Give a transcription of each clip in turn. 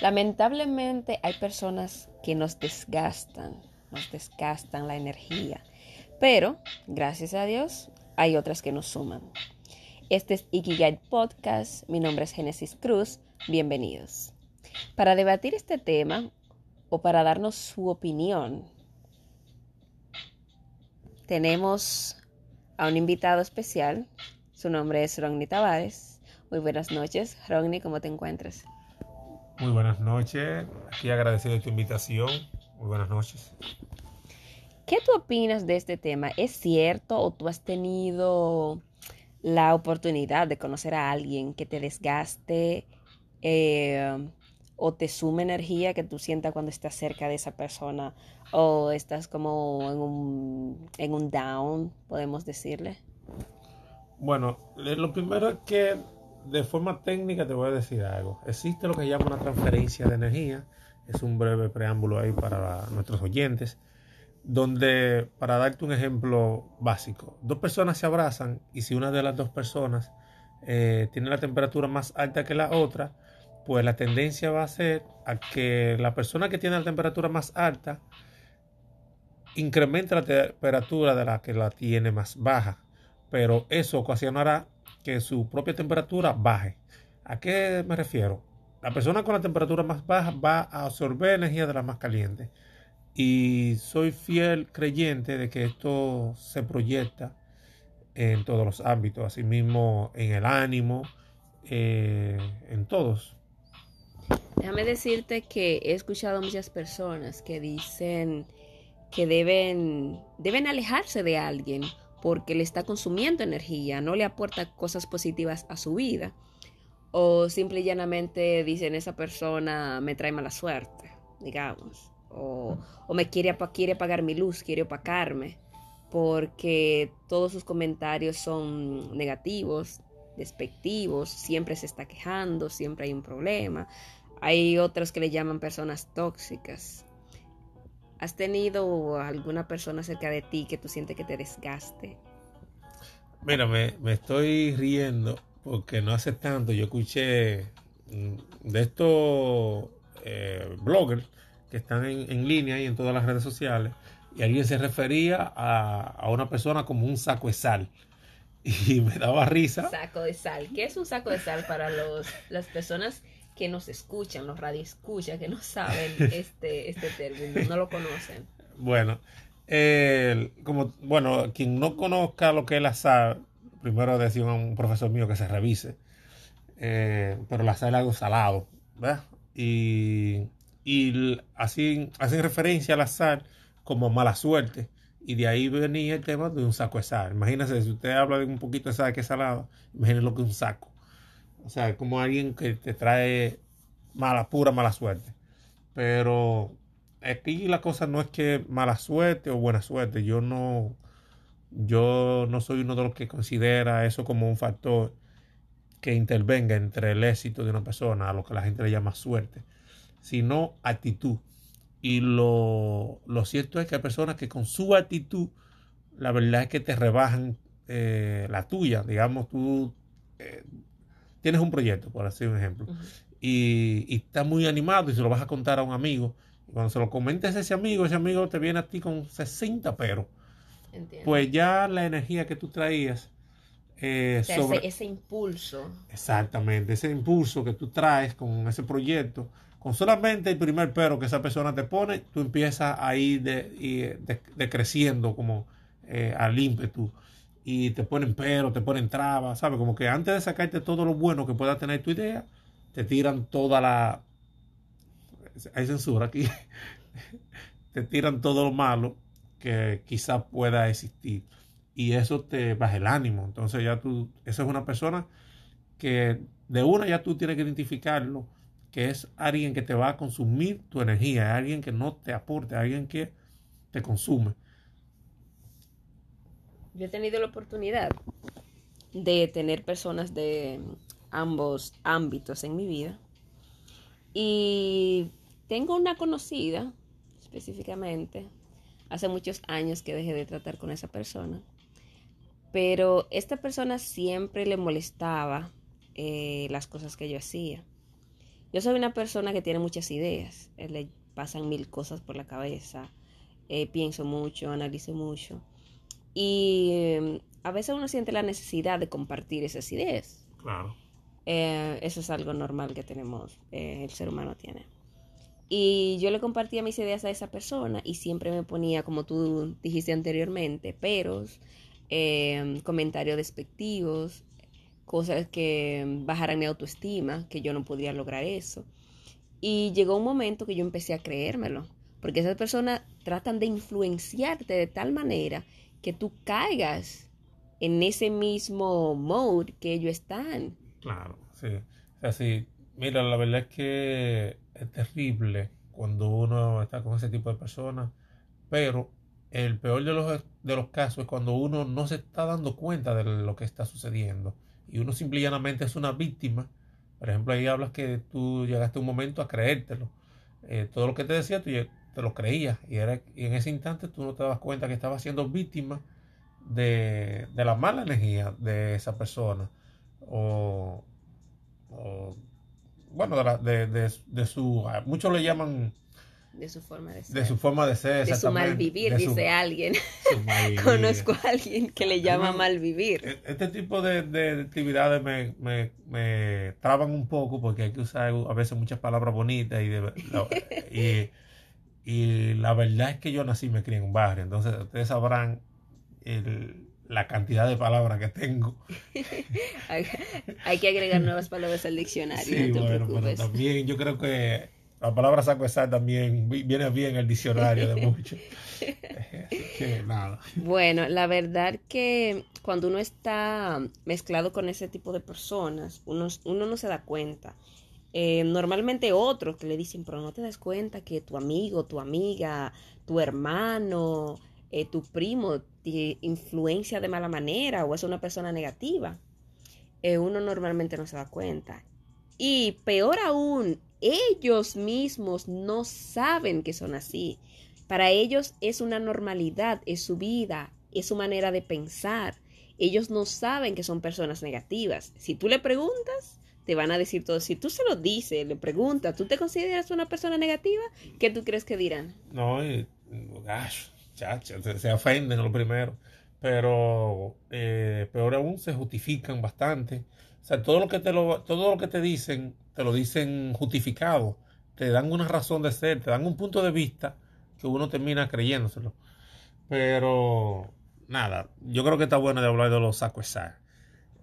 Lamentablemente hay personas que nos desgastan, nos desgastan la energía, pero gracias a Dios hay otras que nos suman. Este es Ikigai Podcast, mi nombre es Génesis Cruz, bienvenidos. Para debatir este tema o para darnos su opinión, tenemos a un invitado especial, su nombre es Ronnie Tavares. Muy buenas noches, Ronnie, ¿cómo te encuentras? Muy buenas noches. Aquí agradecido de tu invitación. Muy buenas noches. ¿Qué tú opinas de este tema? ¿Es cierto o tú has tenido la oportunidad de conocer a alguien que te desgaste eh, o te sume energía que tú sientas cuando estás cerca de esa persona o estás como en un, en un down, podemos decirle? Bueno, lo primero es que de forma técnica te voy a decir algo. Existe lo que llama una transferencia de energía. Es un breve preámbulo ahí para nuestros oyentes. Donde, para darte un ejemplo básico, dos personas se abrazan y si una de las dos personas eh, tiene la temperatura más alta que la otra, pues la tendencia va a ser a que la persona que tiene la temperatura más alta incremente la temperatura de la que la tiene más baja. Pero eso ocasionará que su propia temperatura baje. ¿A qué me refiero? La persona con la temperatura más baja va a absorber energía de la más caliente. Y soy fiel creyente de que esto se proyecta en todos los ámbitos, asimismo en el ánimo, eh, en todos. Déjame decirte que he escuchado muchas personas que dicen que deben, deben alejarse de alguien porque le está consumiendo energía, no le aporta cosas positivas a su vida. O simple y llanamente dicen esa persona me trae mala suerte, digamos. O, me quiere, quiere apagar mi luz, quiere opacarme, porque todos sus comentarios son negativos, despectivos, siempre se está quejando, siempre hay un problema. Hay otros que le llaman personas tóxicas. ¿Has tenido alguna persona cerca de ti que tú sientes que te desgaste? Mira, me, estoy riendo porque no hace tanto yo escuché mm, de estos eh, bloggers que están en, línea y en todas las redes sociales y alguien se refería a, a, una persona como un saco de sal y me daba risa. Saco de sal. ¿Qué es un saco de sal para los, las personas que nos escuchan, los radioescuchas, que no saben este, este término, no lo conocen. Bueno, como, bueno, quien no conozca lo que es la sal, primero decía un profesor mío que se revise, eh, pero la sal es algo salado, ¿verdad? Y, y así hacen referencia a la como mala suerte. Y de ahí venía el tema de un saco de sal. Imagínese, si usted habla de un poquito de sal que es salado, imagínese lo que es un saco. O sea, como alguien que te trae mala, pura mala suerte. Pero aquí la cosa no es que mala suerte o buena suerte. Yo no, yo no soy uno de los que considera eso como un factor que intervenga entre el éxito de una persona, a lo que la gente le llama suerte, sino actitud. Y lo, cierto es que hay personas que con su actitud, la verdad es que te rebajan eh, la tuya. Digamos, tú eh, tienes un proyecto, por así un ejemplo, y, y estás muy animado y se lo vas a contar a un amigo. Y cuando se lo comentes a ese amigo, ese amigo te viene a ti con 60 pero. Pues ya la energía que tú traías eh, sobre... ese, impulso. Exactamente, ese impulso que tú traes con ese proyecto, con solamente el primer pero que esa persona te pone, tú empiezas a ir decreciendo como eh, al ímpetu y te ponen pero, te ponen trabas, ¿sabes? Como que antes de sacarte todo lo bueno que pueda tener tu idea, te tiran toda la... Hay censura aquí. te tiran todo lo malo que quizás pueda existir. Y eso te baja el ánimo. Entonces ya tú, esa es una persona que de una ya tú tienes que identificarlo, que es alguien que te va a consumir tu energía, alguien que no te aporte, alguien que te consume. Yo he tenido la oportunidad de tener personas de ambos ámbitos en mi vida. Y tengo una conocida, específicamente, hace muchos años que dejé de tratar con esa persona. Pero esta persona siempre le molestaba eh, las cosas que yo hacía. Yo soy una persona que tiene muchas ideas, eh, le pasan mil cosas por la cabeza, eh, pienso mucho, analizo mucho. Y em, a veces uno siente la necesidad de compartir esas ideas. Claro. Eh, eso es algo normal que tenemos, el ser humano tiene. Y yo le compartía mis ideas a esa persona y siempre me ponía, como tú dijiste anteriormente, peros, em, comentarios despectivos, cosas que bajaran mi autoestima, que yo no podría lograr eso. Y llegó un momento que yo empecé a creérmelo, porque esas personas tratan de influenciarte de tal manera que tú caigas en ese mismo mode que ellos están. Claro, sí. Así, mira, la verdad es que es terrible cuando uno está con ese tipo de personas, pero el peor de los, de los casos es cuando uno no se está dando cuenta de lo que está sucediendo y uno simplemente es una víctima. Por ejemplo, ahí hablas que tú llegaste un momento a creértelo. Eh, todo lo que te decía, tú te lo creías y, era, y en ese instante tú no te das cuenta que estabas siendo víctima de, de la mala energía de esa persona o, o bueno, de, de, de, su, muchos le llaman... De su forma de ser. De su forma de ser, De su mal vivir, dice alguien. Conozco a alguien que le llama mal vivir. E, este tipo de, de actividades me, me, me, traban un poco porque hay que usar a veces muchas palabras bonitas y, y, y la verdad es que yo nací y me crié en un barrio, entonces ustedes sabrán el, la cantidad de palabras que tengo. Hay que agregar nuevas palabras al diccionario. Sí, bueno, pero también yo creo que la palabra saco también viene bien en el diccionario de muchos. Bueno, la verdad que cuando uno está mezclado con ese tipo de personas, uno, uno no se da cuenta. Eh, normalmente otros que le dicen, pero no te das cuenta que tu amigo, tu amiga, tu hermano, eh, tu primo te influencia de mala manera o es una persona negativa, eh, uno normalmente no se da cuenta. Y peor aún, ellos mismos no saben que son así. Para ellos es una normalidad, es su vida, es su manera de pensar. Ellos no saben que son personas negativas. Si tú le preguntas, te van a decir todo. Si tú se lo dices, le preguntas, ¿tú te consideras una persona negativa? ¿Qué tú crees que dirán? No, gosh, se, ofenden lo primero, pero eh, peor aún se justifican bastante. O sea, todo lo que te lo, todo lo que te dicen, te lo dicen justificado, te dan una razón de ser, te dan un punto de vista que uno termina creyéndoselo. Pero nada, yo creo que está bueno de hablar de los sacos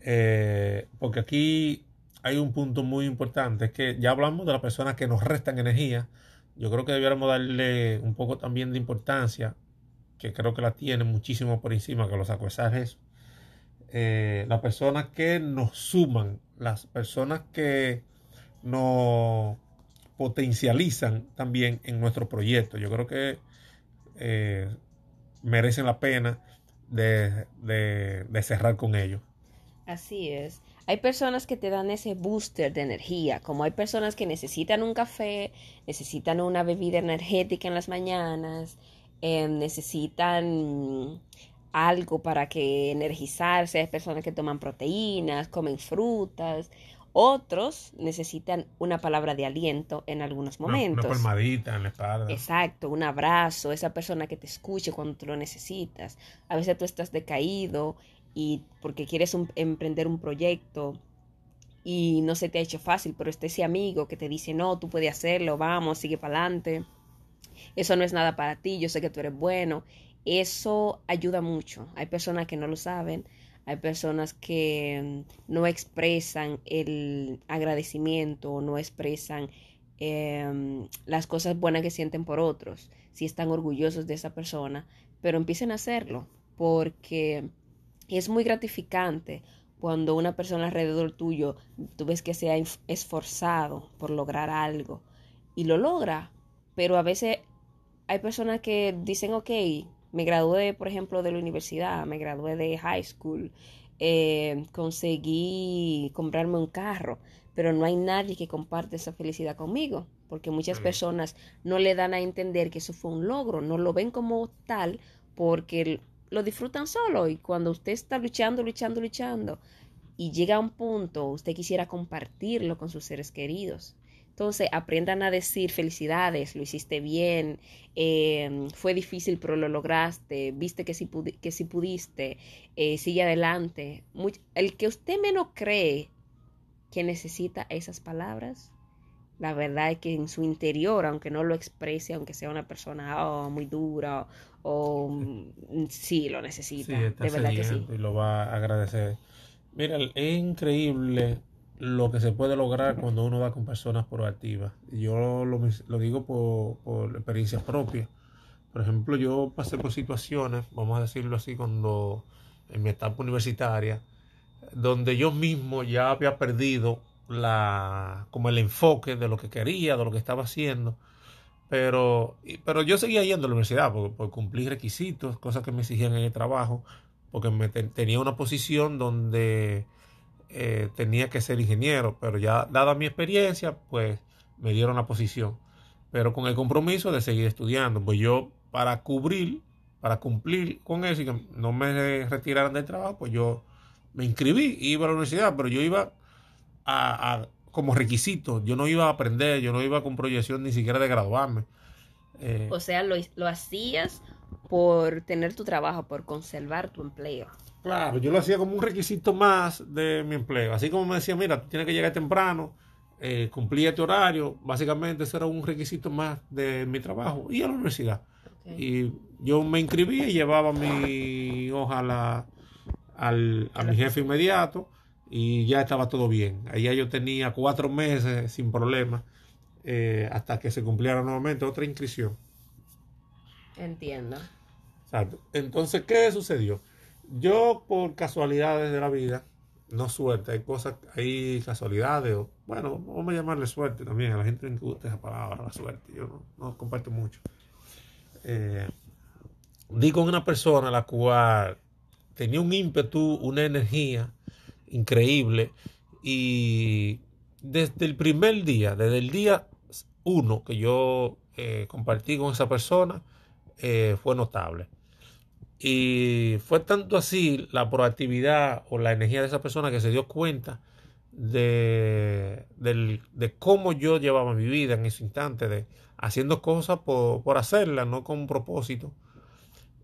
eh, porque aquí hay un punto muy importante, es que ya hablamos de las personas que nos restan energía. Yo creo que debiéramos darle un poco también de importancia que creo que la tiene muchísimo por encima que los acuesajes, eh, las personas que nos suman, las personas que nos potencializan también en nuestro proyecto. Yo creo que eh, merecen la pena de, de cerrar con ellos. Así es. Hay personas que te dan ese booster de energía, como hay personas que necesitan un café, necesitan una bebida energética en las mañanas, Em, necesitan algo para que energizarse, hay personas que toman proteínas, comen frutas, otros necesitan una palabra de aliento en algunos momentos. Una, palmadita en la espalda. Exacto, un abrazo, esa persona que te escuche cuando tú lo necesitas. A veces tú estás decaído y porque quieres emprender un proyecto y no se te ha hecho fácil, pero está ese amigo que te dice, no, tú puedes hacerlo, vamos, sigue para adelante eso no es nada para ti, yo sé que tú eres bueno. Eso ayuda mucho. Hay personas que no lo saben, hay personas que no expresan el agradecimiento o no expresan em, las cosas buenas que sienten por otros, si están orgullosos de esa persona, pero empiecen a hacerlo porque es muy gratificante cuando una persona alrededor tuyo, tú ves que se ha esforzado por lograr algo y lo logra, pero a veces hay personas que dicen, ok, me gradué, por ejemplo, de la universidad, me gradué de high school, eh, conseguí comprarme un carro, pero no hay nadie que comparte esa felicidad conmigo, porque muchas personas no le dan a entender que eso fue un logro, no lo ven como tal porque lo disfrutan solo y cuando usted está luchando, luchando, luchando y llega a un punto, usted quisiera compartirlo con sus seres queridos Entonces, aprendan a decir felicidades, lo hiciste bien, em, fue difícil, pero lo lograste, viste que si, que pudiste, eh, sigue adelante. el que usted menos cree que necesita esas palabras, la verdad es que en su interior, aunque no lo exprese, aunque sea una persona oh, muy dura o, mm, sí lo necesita, de verdad que sí. Y lo va a agradecer. Mira, es increíble lo que se puede lograr cuando uno va con personas proactivas. Yo lo, digo por, por, experiencia propia. Por ejemplo, yo pasé por situaciones, vamos a decirlo así, cuando en mi etapa universitaria, donde yo mismo ya había perdido la, como el enfoque de lo que quería, de lo que estaba haciendo. Pero, pero yo seguía yendo a la universidad por, cumplir requisitos, cosas que me exigían en el trabajo, porque me tenía una posición donde eh, tenía que ser ingeniero, pero ya dada mi experiencia, pues me dieron la posición. Pero con el compromiso de seguir estudiando, pues yo para cubrir, para cumplir con eso y que no me retiraran del trabajo, pues yo me inscribí, iba a la universidad, pero yo iba a, como requisito. Yo no iba a aprender, yo no iba con proyección ni siquiera de graduarme. Eh, o sea, lo, lo hacías por tener tu trabajo, por conservar tu empleo. Claro, yo lo hacía como un requisito más de mi empleo. Así como me decía, mira, tú tienes que llegar temprano, eh, cumplía tu horario. Básicamente, eso era un requisito más de mi trabajo. Y a la universidad. Y yo me inscribí y llevaba mi hoja a, al, a mi jefe inmediato y ya estaba todo bien. Allá yo tenía cuatro meses sin problema eh, hasta que se cumpliera nuevamente otra inscripción. Entiendo. Entonces, ¿qué sucedió? Yo, por casualidades de la vida, no suerte, hay cosas, hay casualidades, o, bueno, vamos a llamarle suerte también, a la gente le gusta esa palabra, la suerte, yo no, no comparto mucho. Eh, di con una persona la cual tenía un ímpetu, una energía, increíble. Y desde el primer día, desde el día uno que yo eh, compartí con esa persona, eh, fue notable. Y fue tanto así la proactividad o la energía de esa persona que se dio cuenta de, de cómo yo llevaba mi vida en ese instante, de haciendo cosas por, por hacerlas, no con un propósito.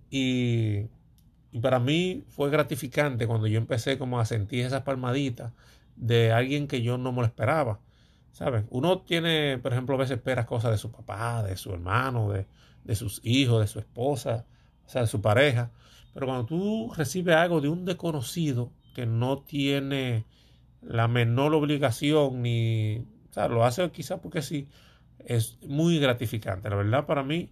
Y y para mí fue gratificante cuando yo empecé como a sentir esas palmaditas de alguien que yo no me lo esperaba. ¿Sabes? Uno tiene, por ejemplo, a veces espera cosas de su papá, de su hermano, de, de sus hijos, de su esposa, o sea, de su pareja. Pero cuando tú recibes algo de un desconocido que no tiene la menor obligación ni, o sea, lo hace quizás porque sí, es muy gratificante. La verdad para mí,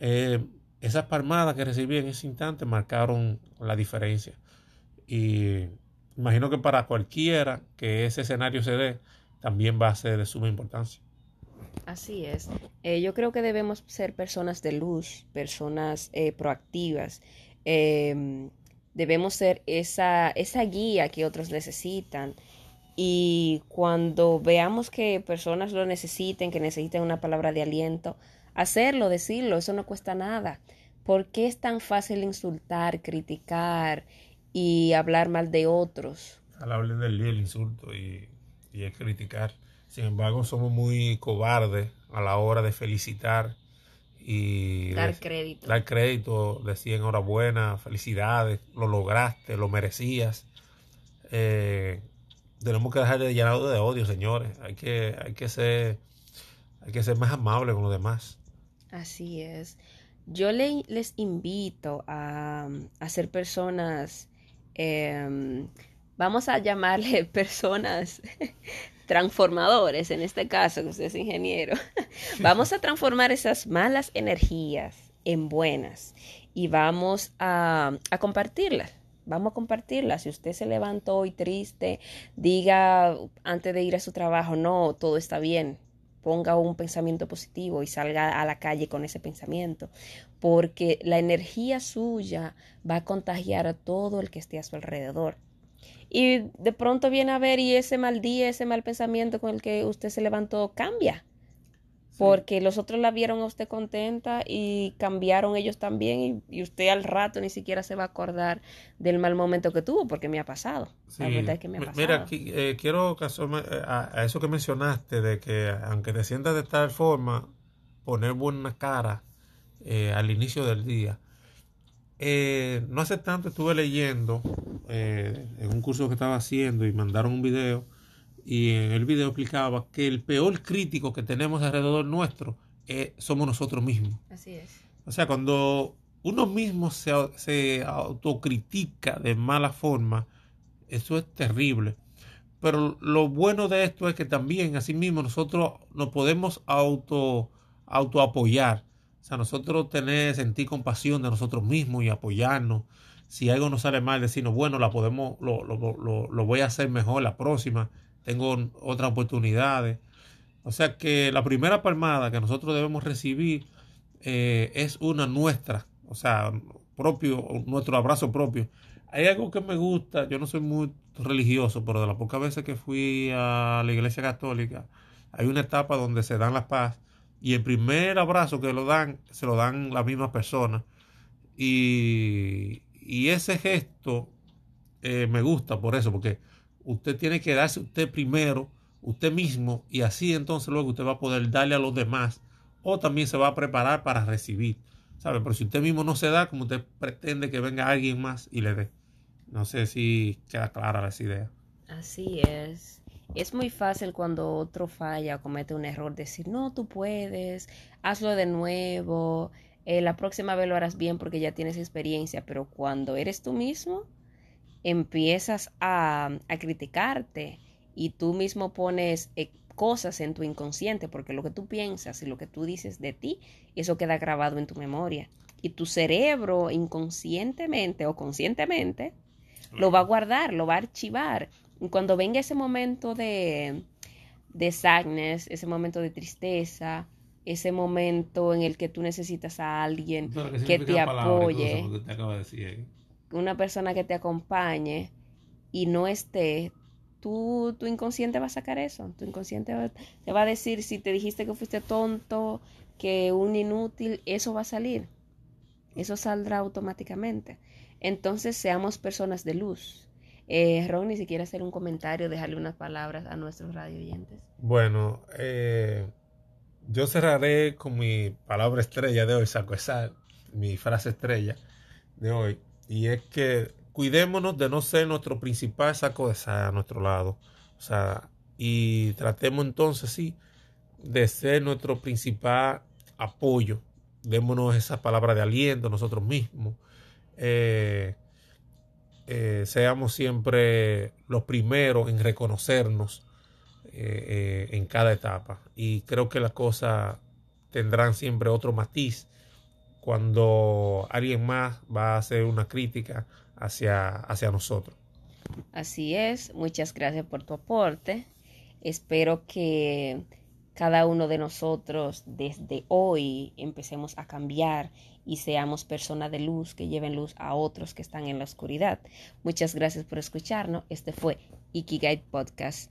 eh, esas palmadas que recibí en ese instante marcaron la diferencia. Y imagino que para cualquiera que ese escenario se dé, también va a ser de suma importancia. Así es. Eh, yo creo que debemos ser personas de luz, personas eh, proactivas. Em, debemos ser esa, esa guía que otros necesitan. Y cuando veamos que personas lo necesiten, que necesiten una palabra de aliento, hacerlo, decirlo, eso no cuesta nada. ¿Por qué es tan fácil insultar, criticar y hablar mal de otros? Al hablar del día el insulto y, y el criticar. Sin embargo, somos muy cobardes a la hora de felicitar y dar crédito. Dar crédito, decir enhorabuena, felicidades, lo lograste, lo merecías. Eh, tenemos que dejar de llenado de odio, señores. Hay que, hay que ser, hay que ser más amables con los demás. Así es. Yo les invito a, ser personas, em, vamos a llamarle personas transformadores, en este caso, que usted es ingeniero. vamos a transformar esas malas energías en buenas y vamos a, a compartirlas vamos a compartirlas. Si usted se levantó hoy triste, diga antes de ir a su trabajo, no, todo está bien ponga un pensamiento positivo y salga a la calle con ese pensamiento, porque la energía suya va a contagiar a todo el que esté a su alrededor. Y de pronto viene a ver y ese mal día, ese mal pensamiento con el que usted se levantó cambia. Porque los otros la vieron a usted contenta y cambiaron ellos también y, usted al rato ni siquiera se va a acordar del mal momento que tuvo porque me ha pasado. La verdad es que me ha pasado. Mira, aquí, eh, quiero eh, a, a, eso que mencionaste de que aunque te sientas de tal forma, poner buena cara eh, al inicio del día. no hace tanto estuve leyendo en un curso que estaba haciendo y mandaron un video y en el video explicaba que el peor crítico que tenemos alrededor nuestro eh, somos nosotros mismos. Así es. O sea, cuando uno mismo se, se autocritica de mala forma, eso es terrible. Pero lo bueno de esto es que también, mismo nosotros nos podemos auto, apoyar. O sea, nosotros tener, sentir compasión de nosotros mismos y apoyarnos. Si algo nos sale mal, decirnos, bueno, la podemos, lo, lo, lo, lo voy a hacer mejor la próxima tengo otras oportunidades. O sea que la primera palmada que nosotros debemos recibir eh, es una nuestra, o sea, propio, nuestro abrazo propio. Hay algo que me gusta, yo no soy muy religioso, pero de las pocas veces que fui a la iglesia católica, hay una etapa donde se dan la paz y el primer abrazo que lo dan, se lo dan las mismas personas. Y, y ese gesto eh, me gusta por eso, porque usted tiene que darse usted primero, usted mismo, y así entonces luego usted va a poder darle a los demás, o también se va a preparar para recibir. ¿Sabe? Pero si usted mismo no se da, como usted pretende que venga alguien más y le dé. No sé si queda clara esa idea. Así es. Es muy fácil cuando otro falla o comete un error decir, no, tú puedes, hazlo de nuevo, eh, la próxima vez lo harás bien porque ya tienes experiencia, pero cuando eres tú mismo, empiezas a, criticarte y tú mismo pones eh, cosas en tu inconsciente, porque lo que tú piensas y lo que tú dices de ti, eso queda grabado en tu memoria. Y tu cerebro inconscientemente o conscientemente lo va a guardar, lo va a archivar. Y cuando venga ese momento de, de sadness, ese momento de tristeza, ese momento en el que tú necesitas a alguien que te apoye una persona que te acompañe y no esté, tú, tu inconsciente va a sacar eso. Tu inconsciente te va a decir si te dijiste que fuiste tonto, que un inútil, eso va a salir. Eso saldrá automáticamente. Entonces seamos personas de luz. Eh, Ron, si quiere hacer un comentario, dejarle unas palabras a nuestros radio oyentes. Bueno, eh, yo cerraré con mi palabra estrella de hoy, saco esa, mi frase estrella de hoy. Y es que cuidémonos de no ser nuestro principal saco de sal a nuestro lado. O sea, y tratemos entonces, sí, de ser nuestro principal apoyo. Démonos esa palabra de aliento nosotros mismos. Eh, eh, seamos siempre los primeros en reconocernos eh, en cada etapa. Y creo que las cosas tendrán siempre otro matiz cuando alguien más va a hacer una crítica hacia, hacia nosotros. Así es, muchas gracias por tu aporte. Espero que cada uno de nosotros desde hoy empecemos a cambiar y seamos personas de luz que lleven luz a otros que están en la oscuridad. Muchas gracias por escucharnos. Este fue Ikigai Podcast.